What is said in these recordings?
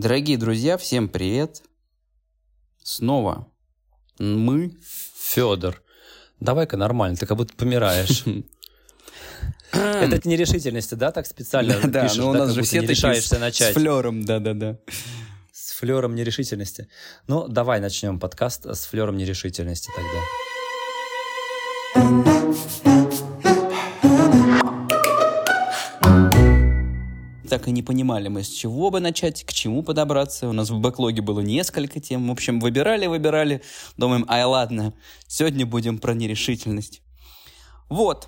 Дорогие друзья, всем привет. Снова мы. Федор, давай-ка нормально, ты как будто помираешь. Это от нерешительности, да, так специально Да, пишешь, но у нас же все решаешься с начать. флером, да-да-да. С флером нерешительности. Ну, давай начнем подкаст с флером нерешительности тогда. Так и не понимали мы, с чего бы начать, к чему подобраться. У нас в бэклоге было несколько тем. В общем, выбирали, выбирали. Думаем, ай, ладно, сегодня будем про нерешительность. Вот.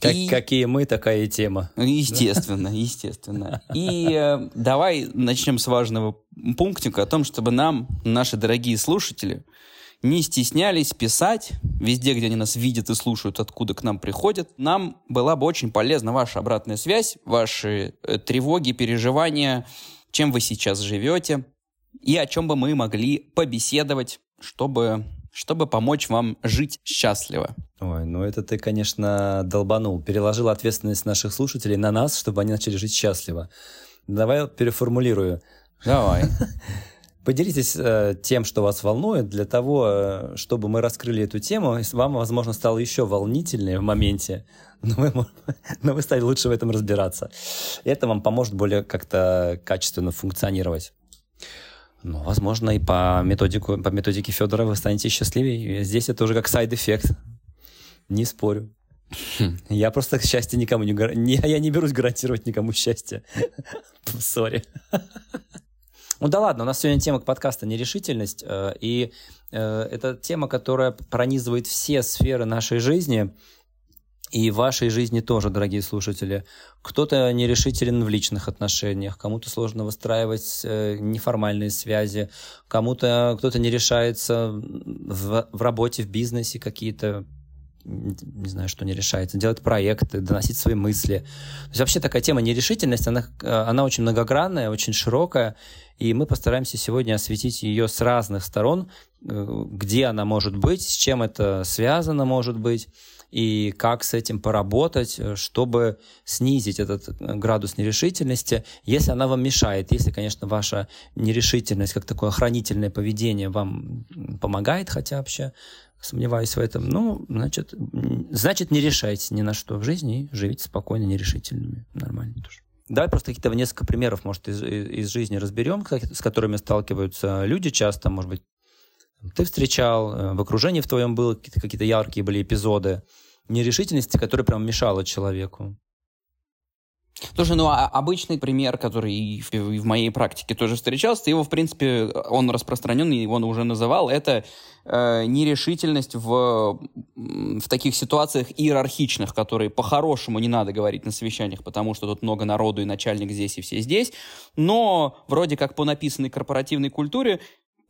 Как- И- Какие мы, такая и тема. Естественно, естественно. И э, давай начнем с важного пунктика о том, чтобы нам, наши дорогие слушатели, не стеснялись писать везде, где они нас видят и слушают, откуда к нам приходят. Нам была бы очень полезна ваша обратная связь, ваши э, тревоги, переживания, чем вы сейчас живете и о чем бы мы могли побеседовать, чтобы, чтобы помочь вам жить счастливо. Ой, ну это ты, конечно, долбанул. Переложил ответственность наших слушателей на нас, чтобы они начали жить счастливо. Давай переформулирую. Давай. Поделитесь э, тем, что вас волнует, для того, э, чтобы мы раскрыли эту тему, и вам, возможно, стало еще волнительнее в моменте, но вы, но вы стали лучше в этом разбираться. И это вам поможет более как-то качественно функционировать. Ну, возможно, и по, методику, по методике Федора вы станете счастливее. Здесь это уже как side effect. Не спорю. Я просто счастье никому не, не... Я не берусь гарантировать никому счастье. Sorry. Ну да ладно, у нас сегодня тема подкаста «Нерешительность», э, и э, это тема, которая пронизывает все сферы нашей жизни, и вашей жизни тоже, дорогие слушатели. Кто-то нерешителен в личных отношениях, кому-то сложно выстраивать э, неформальные связи, кому-то кто-то не решается в, в работе, в бизнесе какие-то не знаю, что не решается, делать проекты, доносить свои мысли. То есть вообще такая тема нерешительность, она, э, она очень многогранная, очень широкая, и мы постараемся сегодня осветить ее с разных сторон, э, где она может быть, с чем это связано может быть, и как с этим поработать, э, чтобы снизить этот э, градус нерешительности, если она вам мешает, если, конечно, ваша нерешительность, как такое охранительное поведение вам помогает, хотя вообще сомневаюсь в этом, ну, значит, значит, не решайте ни на что в жизни и живите спокойно, нерешительными. Нормально тоже. Давай просто какие-то несколько примеров, может, из, из из жизни разберем, с которыми сталкиваются люди часто, может быть, ты встречал, э, в окружении в твоем было какие-то, какие-то яркие были эпизоды нерешительности, которые прям мешала человеку. Слушай, ну а обычный пример, который и в, и в моей практике тоже встречался, его, в принципе, он распространенный, его он уже называл, это э, нерешительность в, в таких ситуациях иерархичных, которые по-хорошему не надо говорить на совещаниях, потому что тут много народу, и начальник здесь, и все здесь, но вроде как по написанной корпоративной культуре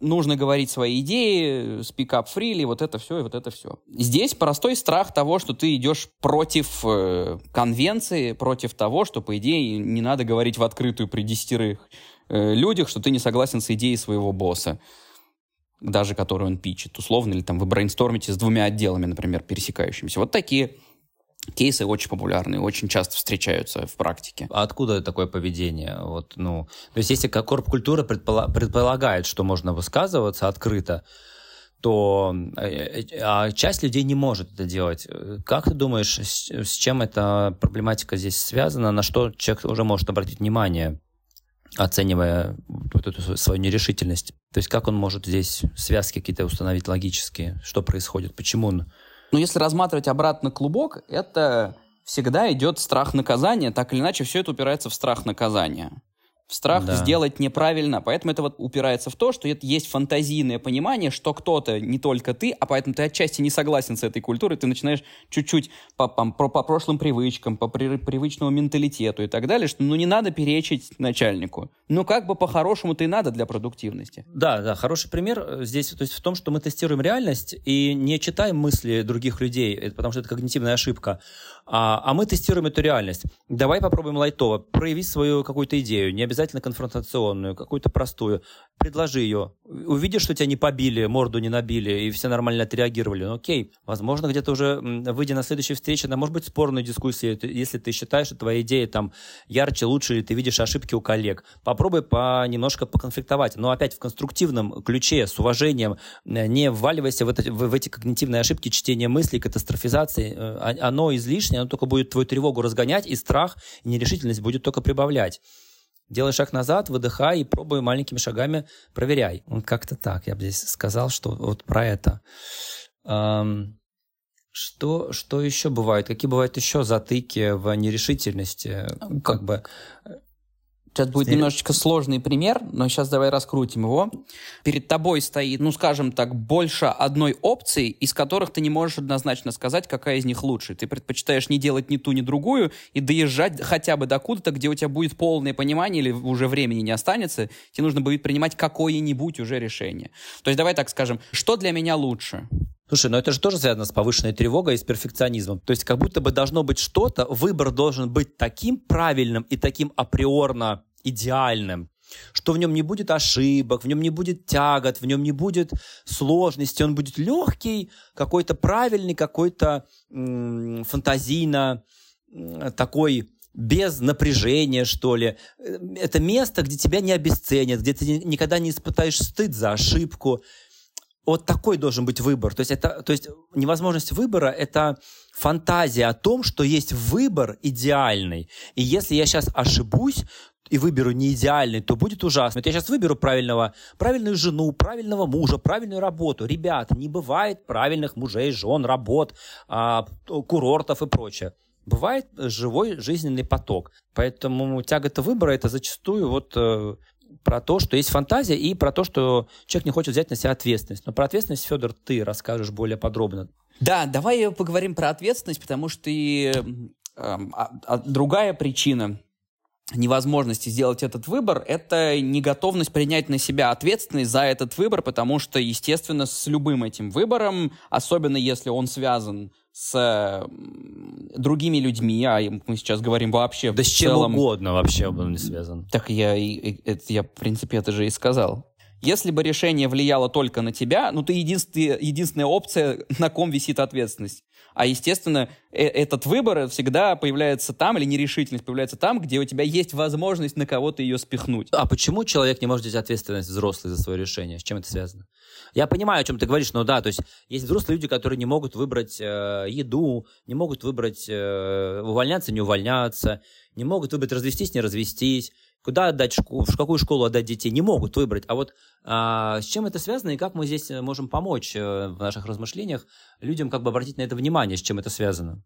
нужно говорить свои идеи, speak up freely, вот это все и вот это все. Здесь простой страх того, что ты идешь против э, конвенции, против того, что, по идее, не надо говорить в открытую при десятерых э, людях, что ты не согласен с идеей своего босса, даже которую он пичет, условно, или там вы брейнстормите с двумя отделами, например, пересекающимися. Вот такие кейсы очень популярны, очень часто встречаются в практике. А откуда такое поведение? Вот, ну, то есть, если корп-культура предпола- предполагает, что можно высказываться открыто, то э, э, а часть людей не может это делать. Э, Как ты думаешь, с, с чем эта проблематика здесь связана? На что человек уже может обратить внимание, оценивая вот эту свою нерешительность? То есть как он может здесь связки какие-то установить логические? Что происходит? Почему он... Но если разматывать обратно клубок, это всегда идет страх наказания, так или иначе все это упирается в страх наказания. В страх Да. сделать неправильно. Поэтому это вот упирается в то, что это есть фантазийное понимание, что кто-то, не только ты, а поэтому ты отчасти не согласен с этой культурой, ты начинаешь чуть-чуть по, по, по- прошлым привычкам, по при- привычному менталитету и так далее, что ну не надо перечить начальнику. Ну как бы по-хорошему-то и надо для продуктивности. Да, да, хороший пример э, здесь то есть в том, что мы тестируем реальность и не читаем мысли других людей, это потому что это когнитивная ошибка, а, а мы тестируем эту реальность. Давай попробуем лайтово проявить свою какую-то идею, не обязательно конфронтационную, какую-то простую. Предложи ее. Увидишь, что тебя не побили, морду не набили, и все нормально отреагировали. Ну, окей. Возможно, где-то уже, выйдя на следующей встрече, на, может быть, спорную дискуссию, если ты считаешь, что твоя идея там ярче, лучше, или ты видишь ошибки у коллег. Попробуй по, немножко поконфликтовать. Но опять в конструктивном ключе, с уважением, э, не вваливайся в, это, в, в эти когнитивные ошибки чтения мыслей, катастрофизации. Э, оно излишнее, оно только будет твою тревогу разгонять, и страх, и нерешительность будет только прибавлять. Делай шаг назад, выдыхай и пробуй маленькими шагами проверяй. Вот как-то так. Я бы здесь сказал, что вот про это. Эм, что, что еще бывает? Какие бывают еще затыки в нерешительности? Как бы Сейчас будет немножечко сложный пример, но сейчас давай раскрутим его. Перед тобой стоит, ну, скажем так, больше одной опции, из которых ты не можешь однозначно сказать, какая из них лучше. Ты предпочитаешь не делать ни ту, ни другую и доезжать хотя бы до куда-то, где у тебя будет полное понимание или уже времени не останется, тебе нужно будет принимать какое-нибудь уже решение. То есть давай так скажем, что для меня лучше? Слушай, но это же тоже связано с повышенной тревогой и с перфекционизмом. То есть как будто бы должно быть что-то, выбор должен быть таким правильным и таким априорно идеальным, что в нем не будет ошибок, в нем не будет тягот, в нем не будет сложности, он будет легкий, какой-то правильный, какой-то фантазийно такой без напряжения, что ли. Это место, где тебя не обесценят, где ты никогда не испытаешь стыд за ошибку. Вот такой должен быть выбор. То есть, это, то есть невозможность выбора – это фантазия о том, что есть выбор идеальный. И если я сейчас ошибусь, и выберу не идеальный, то будет ужасно. Вот я сейчас выберу правильного, правильную жену, правильного мужа, правильную работу. Ребята, не бывает правильных мужей, жен, работ, а, курортов и прочее. Бывает живой жизненный поток. Поэтому тяга-то выбора это зачастую вот э, про то, что есть фантазия, и про то, что человек не хочет взять на себя ответственность. Но про ответственность, Федор, ты расскажешь более подробно. Да, давай поговорим про ответственность, потому что и э, а, а другая причина невозможности сделать этот выбор, это неготовность принять на себя ответственность за этот выбор, потому что, естественно, с любым этим выбором, особенно если он связан с другими людьми, а мы сейчас говорим вообще да с чем целом... угодно вообще он не связан. Так я, это, я, в принципе, это же и сказал. Если бы решение влияло только на тебя, ну, ты единственная, единственная опция, на ком висит ответственность. А, естественно, э этот выбор всегда появляется там, или нерешительность появляется там, где у тебя есть возможность на кого-то ее спихнуть. А почему человек не может взять ответственность взрослый за свое решение? С чем это связано? Я понимаю, о чем ты говоришь, но да, то есть есть взрослые люди, которые не могут выбрать э, еду, не могут выбрать э, увольняться, не увольняться, не могут выбрать развестись, не развестись куда отдать, в какую школу отдать детей, не могут выбрать. А вот а, с чем это связано и как мы здесь э, можем помочь э, в наших размышлениях людям как бы обратить на это внимание, с чем это связано?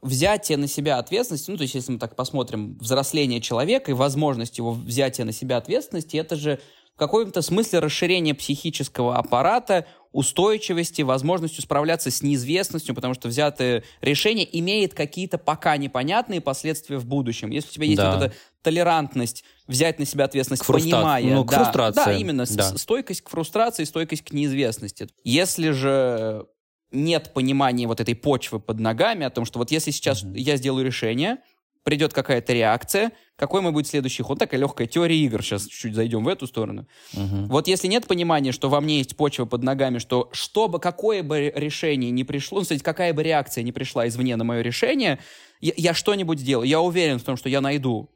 взятие на себя ответственности, ну, то есть, если мы так посмотрим, взросление человека и возможность его взятия на себя ответственности, это же в каком-то смысле расширение психического аппарата, устойчивости, возможностью справляться с неизвестностью, потому что взятое решение имеет какие-то пока непонятные последствия в будущем. Если у тебя есть да. вот эта толерантность, взять на себя ответственность, к фрустра... понимая... Ну, к да, фрустрации. Да, именно. Да. Стойкость к фрустрации, стойкость к неизвестности. Если же нет понимания вот этой почвы под ногами, о том, что вот если сейчас mm-hmm. я сделаю решение, придет какая-то реакция, какой мой будет следующий ход. Такая легкая теория игр. Сейчас чуть-чуть зайдем в эту сторону. Угу. Вот если нет понимания, что во мне есть почва под ногами, что что бы, какое бы решение не пришло, ну, кстати, какая бы реакция не пришла извне на мое решение, я, я что-нибудь сделаю. Я уверен в том, что я найду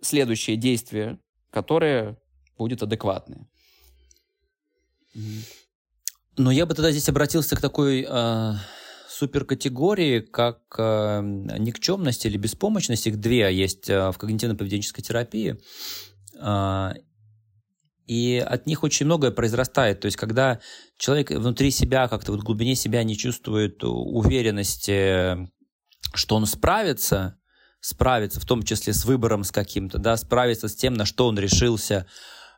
следующее действие, которое будет адекватное. Но я бы тогда здесь обратился к такой... Э суперкатегории, как э, никчемность или беспомощность, их две есть э, в когнитивно-поведенческой терапии, э, и от них очень многое произрастает. То есть, когда человек внутри себя, как-то вот в глубине себя не чувствует уверенности, что он справится, справится, в том числе с выбором с каким-то, да, справится с тем, на что он решился,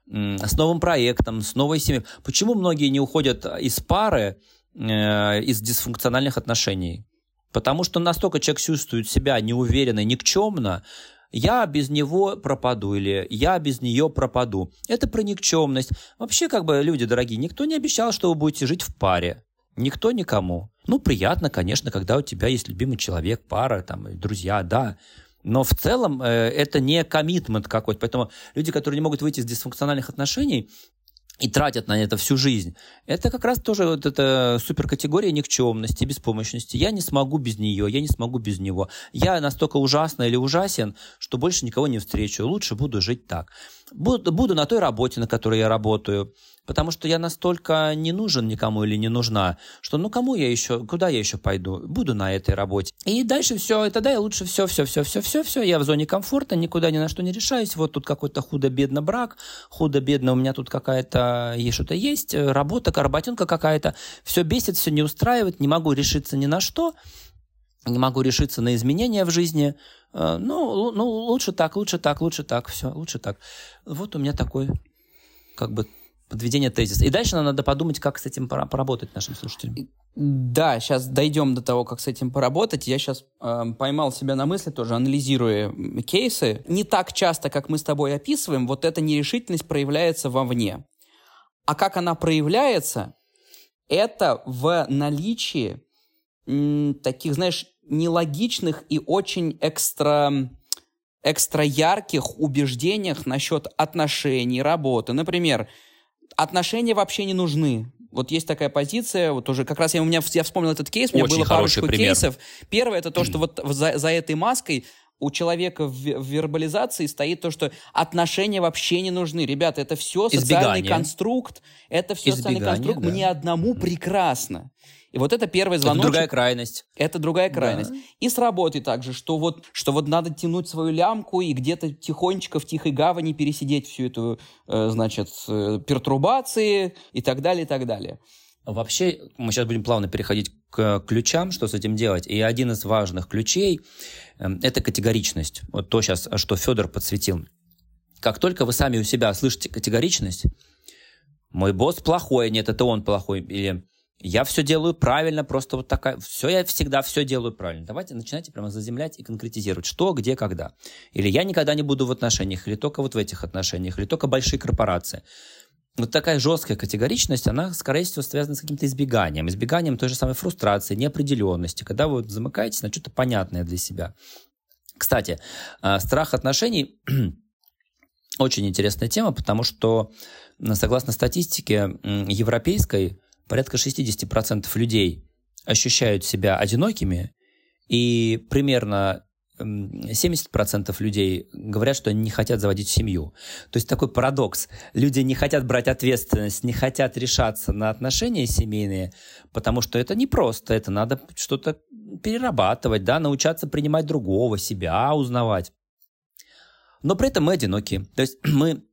с новым проектом, с новой семьей. Почему многие не уходят из пары, Э, из дисфункциональных отношений. Потому что настолько человек чувствует себя неуверенно, никчемно, я без него пропаду или я без нее пропаду. Это про никчемность. Вообще, как бы, люди дорогие, никто не обещал, что вы будете жить в паре. Никто никому. Ну, приятно, конечно, когда у тебя есть любимый человек, пара, там, друзья, да. Но в целом э, это не коммитмент какой-то. Поэтому люди, которые не могут выйти из дисфункциональных отношений, и тратят на это всю жизнь. Это как раз тоже вот эта суперкатегория никчемности, беспомощности. Я не смогу без нее, я не смогу без него. Я настолько ужасно или ужасен, что больше никого не встречу. Лучше буду жить так. Буду, буду на той работе, на которой я работаю потому что я настолько не нужен никому или не нужна, что ну кому я еще, куда я еще пойду? Буду на этой работе. И дальше все, и тогда я лучше все, все, все, все, все, все, я в зоне комфорта, никуда ни на что не решаюсь, вот тут какой-то худо-бедно брак, худо-бедно у меня тут какая-то, есть что-то есть, работа, работенка какая-то, все бесит, все не устраивает, не могу решиться ни на что, не могу решиться на изменения в жизни, э, ну, ну, лучше так, лучше так, лучше так, все, лучше так. Вот у меня такой, как бы, подведение тезиса. И дальше нам надо подумать, как с этим поработать нашим слушателям. Да, сейчас дойдем до того, как с этим поработать. Я сейчас э, поймал себя на мысли, тоже анализируя кейсы. Не так часто, как мы с тобой описываем, вот эта нерешительность проявляется вовне. А как она проявляется, это в наличии м, таких, знаешь, нелогичных и очень экстра экстра ярких убеждениях насчет отношений, работы. Например, отношения вообще не нужны. Вот есть такая позиция, вот уже как раз я, у меня, я вспомнил этот кейс, у меня Очень было парочку пример. кейсов. Первое, это то, что вот за, за этой маской у человека в, в вербализации стоит то, что отношения вообще не нужны. Ребята, это все социальный Избегание. конструкт, это все Избегание, социальный конструкт, да. мне одному прекрасно. И вот это первый звонок. Это другая крайность. Это другая крайность. Да. И с работой также, что вот, что вот надо тянуть свою лямку и где-то тихонечко в тихой гавани пересидеть всю эту, э, значит, э, пертурбации и так далее, и так далее. Вообще, мы сейчас будем плавно переходить к ключам, что с этим делать. И один из важных ключей э, – это категоричность. Вот то сейчас, что Федор подсветил. Как только вы сами у себя слышите категоричность, мой босс плохой, нет, это он плохой, или я все делаю правильно, просто вот такая, все, я всегда все делаю правильно. Давайте начинайте прямо заземлять и конкретизировать, что, где, когда. Или я никогда не буду в отношениях, или только вот в этих отношениях, или только большие корпорации. Вот такая жесткая категоричность, она, скорее всего, связана с каким-то избеганием. Избеганием той же самой фрустрации, неопределенности, когда вы замыкаетесь на что-то понятное для себя. Кстати, а, страх отношений очень интересная тема, потому что, согласно статистике европейской, порядка 60% людей ощущают себя одинокими, и примерно 70% людей говорят, что они не хотят заводить семью. То есть такой парадокс. Люди не хотят брать ответственность, не хотят решаться на отношения семейные, потому что это непросто, это надо что-то перерабатывать, да, научаться принимать другого, себя узнавать. Но при этом мы одиноки. То есть мы,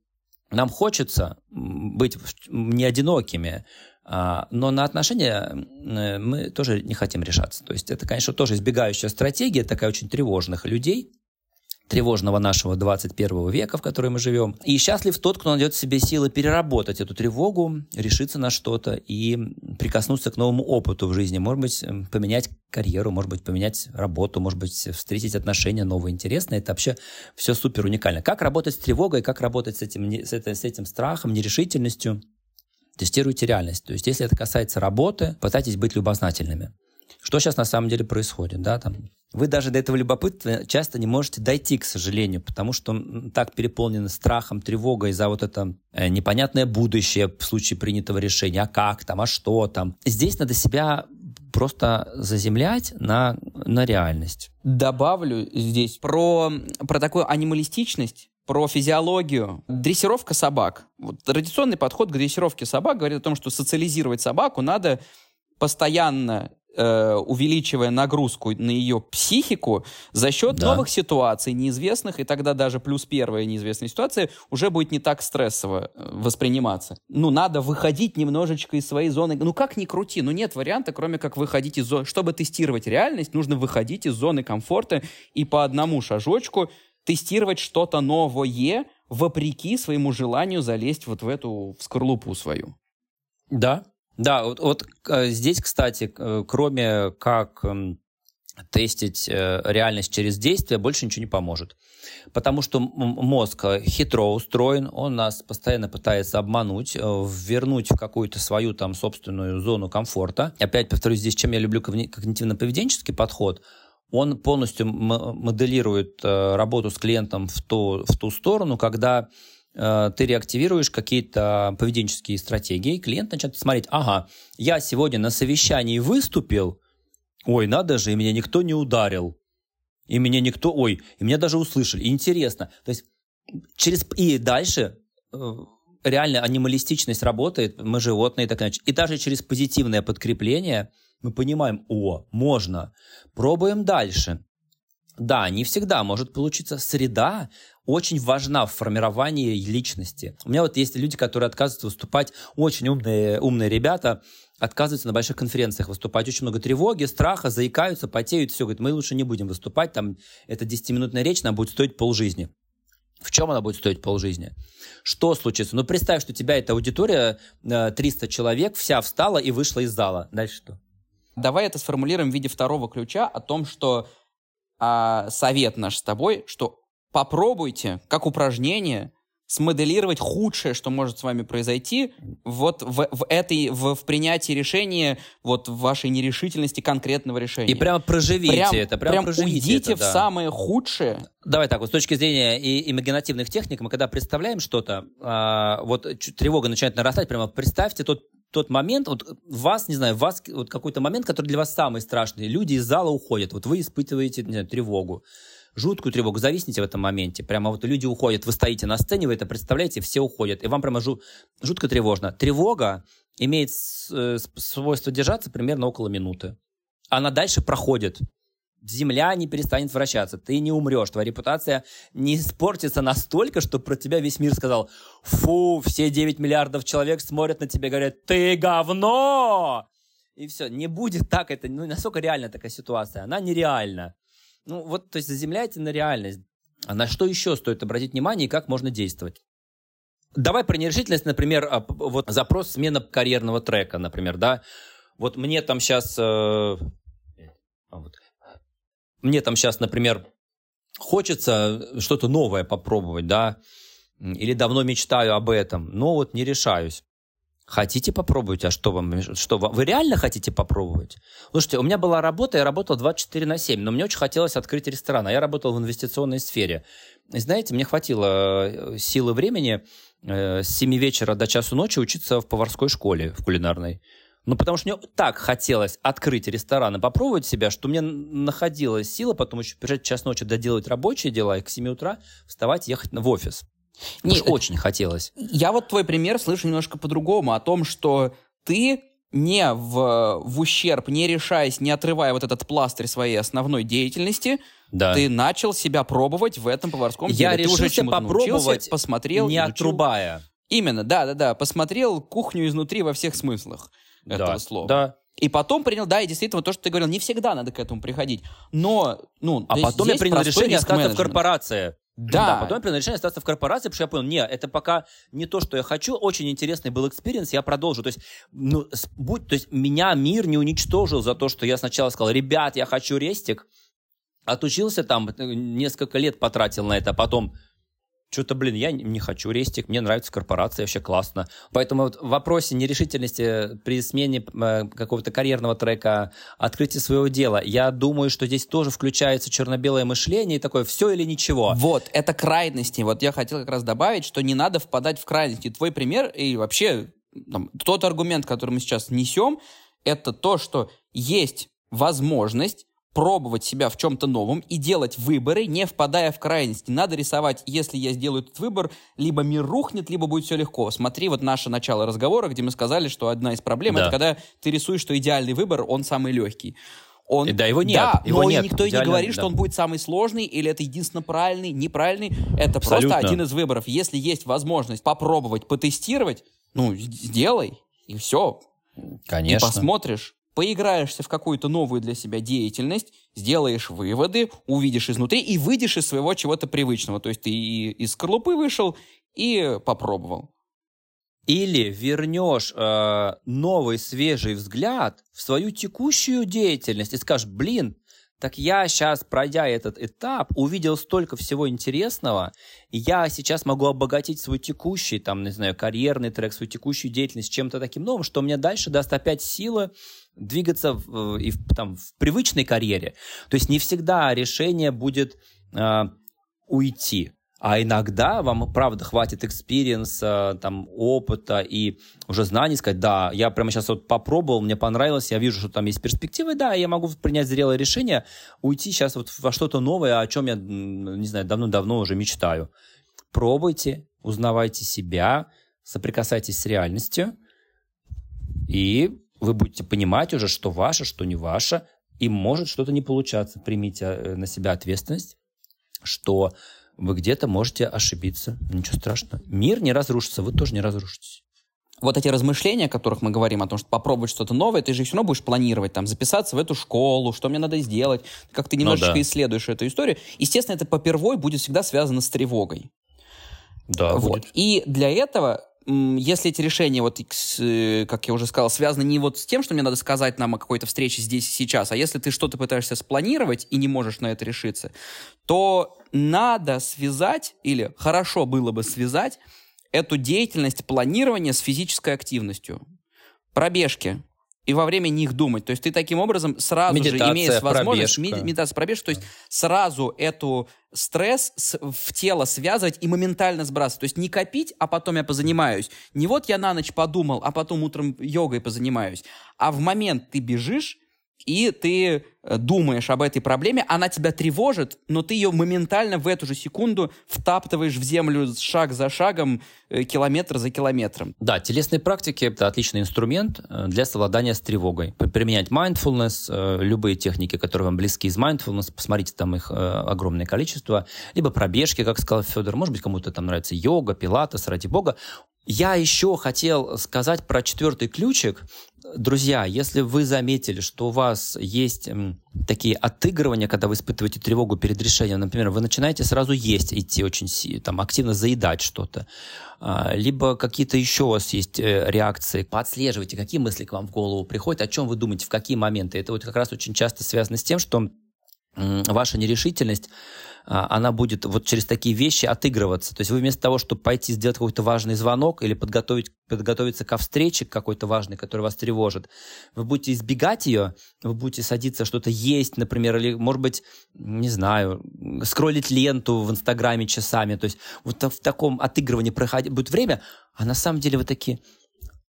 нам хочется быть не одинокими, но на отношения э, мы тоже не хотим решаться. То есть это, конечно, тоже избегающая стратегия, такая очень тревожных людей, тревожного нашего 21 века, в котором мы живем. И счастлив тот, кто найдет в себе силы переработать эту тревогу, решиться на что-то и прикоснуться к новому опыту в жизни. Может быть, поменять карьеру, может быть, поменять работу, может быть, встретить отношения новые, интересные. Это вообще все супер уникально. Как работать с тревогой, как работать с этим, с этим, с этим страхом, нерешительностью – Тестируйте реальность. То есть, если это касается работы, пытайтесь быть любознательными. Что сейчас на самом деле происходит, да, там. Вы даже до этого любопытства часто не можете дойти, к сожалению, потому что так переполнены страхом, тревогой за вот это э, непонятное будущее в случае принятого решения, а как там, а что там. Здесь надо себя просто заземлять на, на реальность. Добавлю здесь про, про такую анималистичность, про физиологию. Дрессировка собак. Вот традиционный подход к дрессировке собак говорит о том, что социализировать собаку надо постоянно э, увеличивая нагрузку на ее психику за счет да. новых ситуаций, неизвестных, и тогда даже плюс первая неизвестная ситуация уже будет не так стрессово э, восприниматься. Ну, надо выходить немножечко из своей зоны. Ну, как ни крути, ну, нет варианта, кроме как выходить из зоны. Чтобы тестировать реальность, нужно выходить из зоны комфорта и по одному шажочку тестировать что-то новое, вопреки своему желанию залезть вот в эту в скорлупу свою. Да, да, вот, вот э, здесь, кстати, э, кроме как эм, тестить э, реальность через действие, больше ничего не поможет. Потому что мозг хитро устроен, он нас постоянно пытается обмануть, вернуть в какую-то свою там собственную зону комфорта. Опять повторюсь, здесь чем я люблю когнитивно-поведенческий подход – он полностью моделирует э, работу с клиентом в ту, в ту сторону, когда э, ты реактивируешь какие-то поведенческие стратегии, клиент начинает смотреть, ага, я сегодня на совещании выступил, ой, надо же, и меня никто не ударил, и меня никто, ой, и меня даже услышали, интересно. То есть через, и дальше э, реально анималистичность работает, мы животные так иначе. И даже через позитивное подкрепление мы понимаем, о, можно, пробуем дальше. Да, не всегда может получиться среда, очень важна в формировании личности. У меня вот есть люди, которые отказываются выступать, очень умные, умные ребята, отказываются на больших конференциях выступать. Очень много тревоги, страха, заикаются, потеют, все. Говорят, мы лучше не будем выступать, там, это 10-минутная речь, нам будет стоить полжизни. В чем она будет стоить полжизни? Что случится? Ну, представь, что у тебя эта аудитория, 300 э, человек, вся встала и вышла из зала. Дальше что? Давай это сформулируем в виде второго ключа о том, что а, совет наш с тобой, что попробуйте, как упражнение, смоделировать худшее, что может с вами произойти, вот в, в этой, в, в принятии решения, вот в вашей нерешительности конкретного решения. И прямо проживите прям, это, прям, прям проживите уйдите это, да. в самое худшее. Давай так, вот с точки зрения и имагинативных техник, мы когда представляем что-то, а, вот тревога начинает нарастать, прямо представьте тот тот момент, вот вас, не знаю, вас вот какой-то момент, который для вас самый страшный. Люди из зала уходят, вот вы испытываете, не знаю, тревогу жуткую тревогу, зависните в этом моменте. Прямо вот люди уходят, вы стоите на сцене, вы это представляете, все уходят, и вам прямо жу- жутко тревожно. Тревога имеет э, свойство держаться примерно около минуты. Она дальше проходит. Земля не перестанет вращаться, ты не умрешь, твоя репутация не испортится настолько, что про тебя весь мир сказал, фу, все 9 миллиардов человек смотрят на тебя и говорят, ты говно! И все, не будет так, это, ну, насколько реальна такая ситуация? Она нереальна. Ну, вот, то есть заземляйте на реальность. А на что еще стоит обратить внимание и как можно действовать? Давай про нерешительность, например, а, вот запрос смена карьерного трека, например, да. Вот мне там сейчас... Э, а, вот, мне там сейчас, например, хочется что-то новое попробовать, да, или давно мечтаю об этом, но вот не решаюсь. Хотите попробовать? А что вам? Что вам? Вы реально хотите попробовать? Слушайте, у меня была работа, я работал 24 на 7, но мне очень хотелось открыть ресторан, а я работал в инвестиционной сфере. И знаете, мне хватило э, силы времени э, с 7 вечера до часу ночи учиться в поварской школе, в кулинарной. Ну, потому что мне так хотелось открыть ресторан и попробовать себя, что мне находилась сила потом еще бежать час ночи доделать рабочие дела и к 7 утра вставать ехать в офис. Не, очень хотелось. Я вот твой пример слышу немножко по-другому, о том, что ты не в, в ущерб, не решаясь, не отрывая вот этот пластырь своей основной деятельности, да. ты начал себя пробовать в этом поварском Я деле. Я уже попробовать, посмотрел, не изучил. отрубая. Именно, да-да-да, посмотрел кухню изнутри во всех смыслах да. этого слова. Да. И потом принял, да, и действительно, то, что ты говорил, не всегда надо к этому приходить. Но, ну, а потом я принял решение остаться в корпорации. Да. да. Потом я принял решение остаться в корпорации, потому что я понял, нет, это пока не то, что я хочу. Очень интересный был experience, я продолжу. То есть, ну, будь, то есть меня мир не уничтожил за то, что я сначала сказал, ребят, я хочу рестик, отучился там, э, несколько лет потратил на это, а потом что-то, блин, я не хочу рестик, мне нравится корпорация, вообще классно. Поэтому вот в вопросе нерешительности при смене э, какого-то карьерного трека, открытия своего дела, я думаю, что здесь тоже включается черно-белое мышление и такое все или ничего. Вот, это крайности. Вот я хотел как раз добавить, что не надо впадать в крайности. Твой пример и вообще там, тот аргумент, который мы сейчас несем, это то, что есть возможность пробовать себя в чем-то новом и делать выборы, не впадая в крайности. Надо рисовать, если я сделаю этот выбор, либо мир рухнет, либо будет все легко. Смотри, вот наше начало разговора, где мы сказали, что одна из проблем да. это когда ты рисуешь, что идеальный выбор, он самый легкий. Он, да, его нет. Да, его но нет. никто и не говорит, да. что он будет самый сложный, или это единственно правильный, неправильный. Это Абсолютно. просто один из выборов. Если есть возможность попробовать, потестировать, ну, сделай, и все. Конечно. И посмотришь поиграешься в какую-то новую для себя деятельность, сделаешь выводы, увидишь изнутри и выйдешь из своего чего-то привычного. То есть ты и из скорлупы вышел и попробовал. Или вернешь э, новый свежий взгляд в свою текущую деятельность и скажешь, блин, так я сейчас, пройдя этот этап, увидел столько всего интересного, и я сейчас могу обогатить свой текущий, там, не знаю, карьерный трек, свою текущую деятельность чем-то таким новым, что мне дальше даст опять силы двигаться в, и в, там, в привычной карьере. То есть не всегда решение будет э, уйти. А иногда вам, правда, хватит experience а, там, опыта и уже знаний, сказать, да, я прямо сейчас вот попробовал, мне понравилось, я вижу, что там есть перспективы, да, я могу принять зрелое решение, уйти сейчас вот во что-то новое, о чем я, не знаю, давно-давно уже мечтаю. Пробуйте, узнавайте себя, соприкасайтесь с реальностью, и вы будете понимать уже, что ваше, что не ваше, и может что-то не получаться. Примите э, на себя ответственность, что вы где-то можете ошибиться. Ничего страшного. Мир не разрушится, вы тоже не разрушитесь. Вот эти размышления, о которых мы говорим, о том, что попробовать что-то новое, ты же все равно будешь планировать, там, записаться в эту школу, что мне надо сделать, как ты ну немножечко ну, да. исследуешь эту историю. Естественно, это попервой будет всегда связано с тревогой. Да, вот. будет. И для этого если эти решения, вот, э, как я уже сказал, связаны не вот с тем, что мне надо сказать нам о какой-то встрече здесь и сейчас, а если ты что-то пытаешься спланировать и не можешь на это решиться, то надо связать, или хорошо было бы связать, эту деятельность планирования с физической активностью. Пробежки и во время них думать. То есть ты таким образом сразу медитация, же имеешь возможность пробежка. медитация, пробежка, то есть сразу эту стресс в тело связывать и моментально сбрасывать. То есть не копить, а потом я позанимаюсь. Не вот я на ночь подумал, а потом утром йогой позанимаюсь. А в момент ты бежишь, и ты э, думаешь об этой проблеме, она тебя тревожит, но ты ее моментально в эту же секунду втаптываешь в землю шаг за шагом, э, километр за километром. Да, телесные практики — это отличный инструмент э, для совладания с тревогой. Применять mindfulness, любые техники, которые вам близки из mindfulness, посмотрите, там их огромное количество, либо пробежки, как сказал Федор, может быть, кому-то там нравится йога, пилатес, ради бога. Я еще хотел сказать про четвертый ключик. Друзья, если вы заметили, что у вас есть такие отыгрывания, когда вы испытываете тревогу перед решением, например, вы начинаете сразу есть, идти очень там, активно заедать что-то, а, либо какие-то еще у вас есть э, реакции, подслеживайте, какие мысли к вам в голову приходят, о чем вы думаете, в какие моменты. Это вот как раз очень часто связано с тем, что ваша нерешительность она будет вот через такие вещи отыгрываться. То есть вы вместо того, чтобы пойти сделать какой-то важный звонок или подготовить, подготовиться ко встрече какой-то важной, которая вас тревожит, вы будете избегать ее, вы будете садиться что-то есть, например, или, может быть, не знаю, скроллить ленту в Инстаграме часами. То есть вот в таком отыгрывании проходит будет время, а на самом деле вы такие,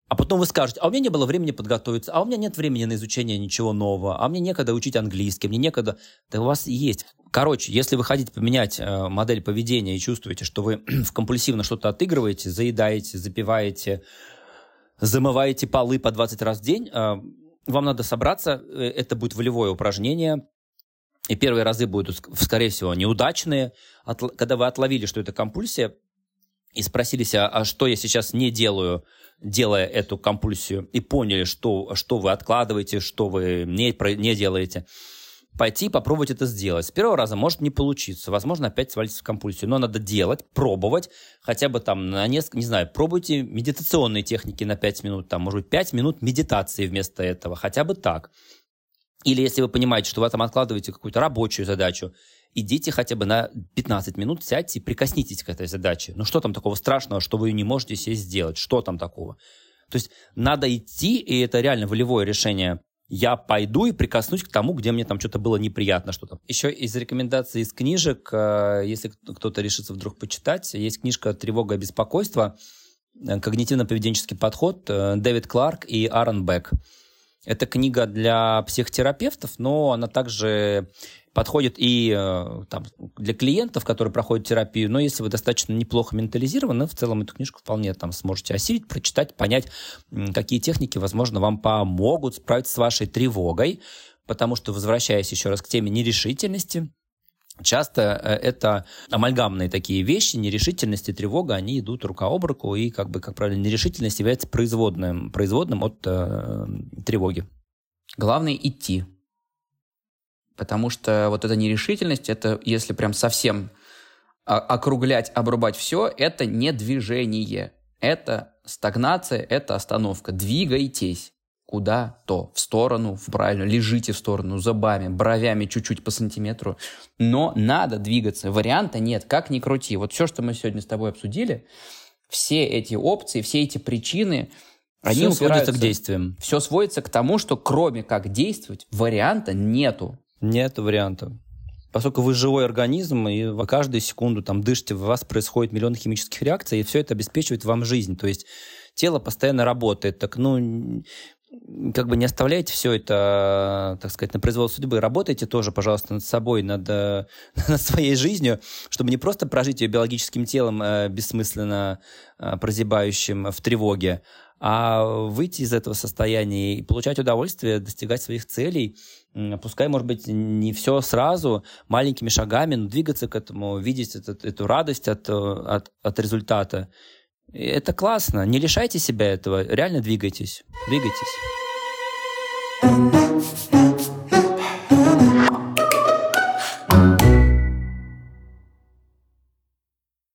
а потом вы скажете, а у меня не было времени подготовиться, а у меня нет времени на изучение ничего нового, а мне некогда учить английский, мне некогда... Да у вас есть. Короче, если вы хотите поменять э, модель поведения и чувствуете, что вы компульсивно что-то отыгрываете, заедаете, запиваете, замываете полы по 20 раз в день, э, вам надо собраться, э, это будет волевое упражнение, и первые разы будут, скорее всего, неудачные. Когда вы отловили, что это компульсия, и спросили себя, а что я сейчас не делаю, делая эту компульсию, и поняли, что, что вы откладываете, что вы не, не делаете, пойти попробовать это сделать. С первого раза может не получиться, возможно, опять свалиться в компульсию, но надо делать, пробовать, хотя бы там на несколько, не знаю, пробуйте медитационные техники на 5 минут, там, может быть, 5 минут медитации вместо этого, хотя бы так. Или если вы понимаете, что вы там откладываете какую-то рабочую задачу, идите хотя бы на 15 минут, сядьте и прикоснитесь к этой задаче. Ну что там такого страшного, что вы не можете сесть сделать? Что там такого? То есть надо идти, и это реально волевое решение. Я пойду и прикоснусь к тому, где мне там что-то было неприятно. Что-то. Еще из рекомендаций из книжек, э, если кто-то решится вдруг почитать, есть книжка «Тревога и беспокойство», э, когнитивно-поведенческий подход, э, Дэвид Кларк и Аарон Бек. Это книга для психотерапевтов, но она также подходит и э, там, для клиентов, которые проходят терапию, но если вы достаточно неплохо ментализированы, в целом эту книжку вполне там сможете осилить, прочитать, понять, какие техники, возможно, вам помогут справиться с вашей тревогой, потому что, возвращаясь еще раз к теме нерешительности, Часто э, это амальгамные такие вещи, нерешительность и тревога, они идут рука об руку, и, как бы, как правило, нерешительность является производным, производным от э, тревоги. Главное – идти. Потому что вот эта нерешительность, это если прям совсем округлять, обрубать все, это не движение. Это стагнация, это остановка. Двигайтесь. куда-то, в сторону, в правильную, лежите в сторону, зубами, бровями чуть-чуть по сантиметру, но надо двигаться, варианта нет, как ни крути. Вот все, что мы сегодня с тобой обсудили, все эти опции, все эти причины, они все сводятся к действиям. Все сводится к тому, что кроме как действовать, варианта нету. Нет варианта. Поскольку вы живой организм, и вы каждую секунду там дышите, у вас происходит миллион химических реакций, и все это обеспечивает вам жизнь. То есть тело постоянно работает. Так, ну, как бы не оставляйте все это, так сказать, на произвол судьбы. Работайте тоже, пожалуйста, над собой, над, над своей жизнью, чтобы не просто прожить ее биологическим телом э, бессмысленно э, прозябающим в тревоге, а выйти из этого состояния и получать удовольствие, достигать своих целей, пускай, может быть, не все сразу, маленькими шагами, но двигаться к этому, видеть этот, эту радость от, от, от результата. Это классно. Не лишайте себя этого. Реально двигайтесь. Двигайтесь.